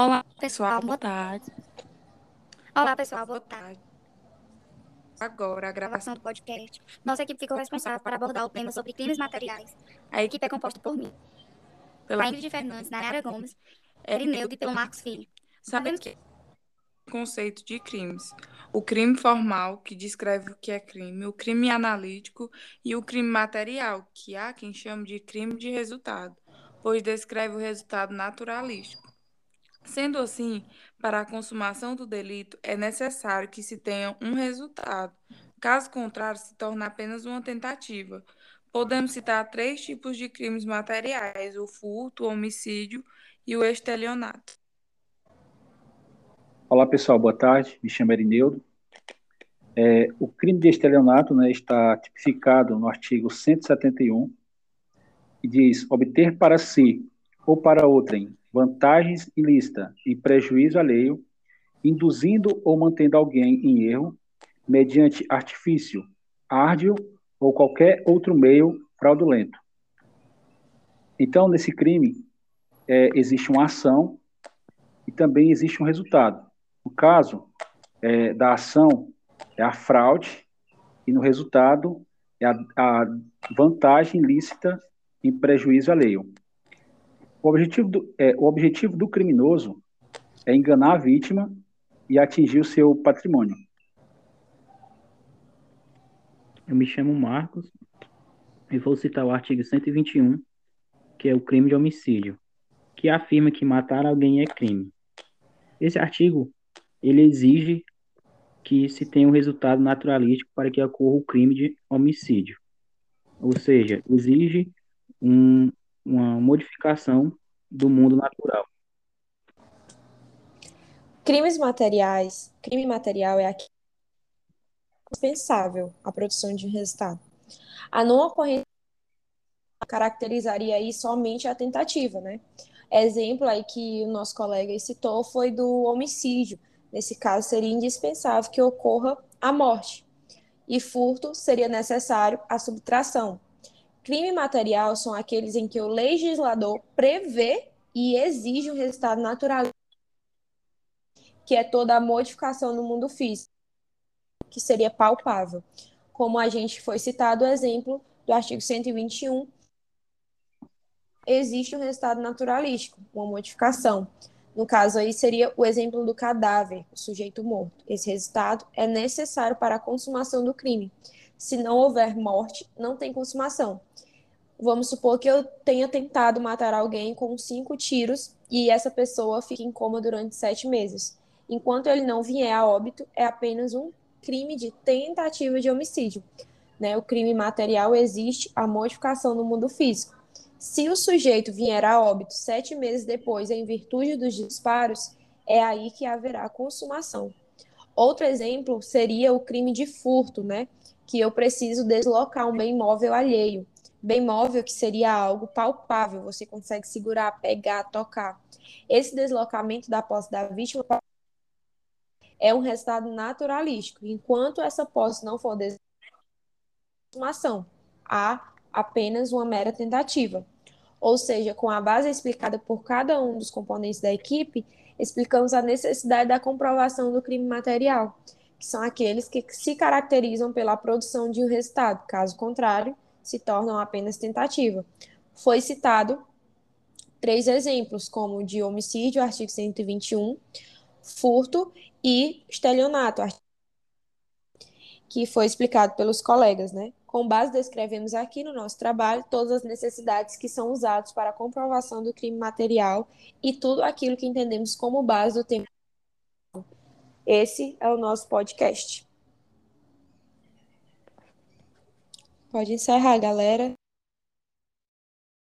Olá, pessoal, boa tarde. Olá, pessoal, boa tarde. Agora, a gravação do podcast. Nossa equipe ficou responsável para abordar o tema sobre crimes materiais. A equipe é composta por mim, pela Ingrid Fernandes, Nayara Gomes, Erineude e pelo Marcos Filho. Sabemos que o conceito de crimes. O crime formal, que descreve o que é crime, o crime analítico e o crime material, que há quem chame de crime de resultado, pois descreve o resultado naturalístico. Sendo assim, para a consumação do delito é necessário que se tenha um resultado. Caso contrário, se torna apenas uma tentativa. Podemos citar três tipos de crimes materiais: o furto, o homicídio e o estelionato. Olá, pessoal, boa tarde. Me chamo Erineudo. É, o crime de estelionato né, está tipificado no artigo 171 e diz obter para si ou para outrem vantagens ilícitas e prejuízo alheio, induzindo ou mantendo alguém em erro, mediante artifício, árdio ou qualquer outro meio fraudulento. Então, nesse crime, é, existe uma ação e também existe um resultado. No caso é, da ação, é a fraude, e no resultado, é a, a vantagem ilícita em prejuízo alheio. O objetivo do, é, o objetivo do criminoso é enganar a vítima e atingir o seu patrimônio. Eu me chamo Marcos e vou citar o artigo 121, que é o crime de homicídio, que afirma que matar alguém é crime. Esse artigo ele exige que se tenha um resultado naturalístico para que ocorra o crime de homicídio. Ou seja, exige um, uma modificação do mundo natural. Crimes materiais. Crime material é aquilo indispensável à produção de um resultado. A não ocorrência caracterizaria aí somente a tentativa, né? Exemplo aí que o nosso colega citou foi do homicídio. Nesse caso, seria indispensável que ocorra a morte. E furto seria necessário a subtração. Crime material são aqueles em que o legislador prevê e exige um resultado natural, que é toda a modificação no mundo físico, que seria palpável. Como a gente foi citado o exemplo do artigo 121, existe um resultado naturalístico, uma modificação. No caso aí seria o exemplo do cadáver, o sujeito morto. Esse resultado é necessário para a consumação do crime. Se não houver morte, não tem consumação. Vamos supor que eu tenha tentado matar alguém com cinco tiros e essa pessoa fica em coma durante sete meses. Enquanto ele não vier a óbito, é apenas um crime de tentativa de homicídio. Né? O crime material existe a modificação no mundo físico. Se o sujeito vier a óbito sete meses depois, em virtude dos disparos, é aí que haverá consumação. Outro exemplo seria o crime de furto, né? Que eu preciso deslocar um bem móvel alheio bem móvel, que seria algo palpável, você consegue segurar, pegar, tocar. Esse deslocamento da posse da vítima é um resultado naturalístico. Enquanto essa posse não for ação, há apenas uma mera tentativa. Ou seja, com a base explicada por cada um dos componentes da equipe, explicamos a necessidade da comprovação do crime material, que são aqueles que se caracterizam pela produção de um resultado. Caso contrário, se tornam apenas tentativa. Foi citado três exemplos, como de homicídio, artigo 121, furto e estelionato, que foi explicado pelos colegas, né? Com base, descrevemos aqui no nosso trabalho todas as necessidades que são usadas para a comprovação do crime material e tudo aquilo que entendemos como base do tema. Esse é o nosso podcast. Pode encerrar, galera.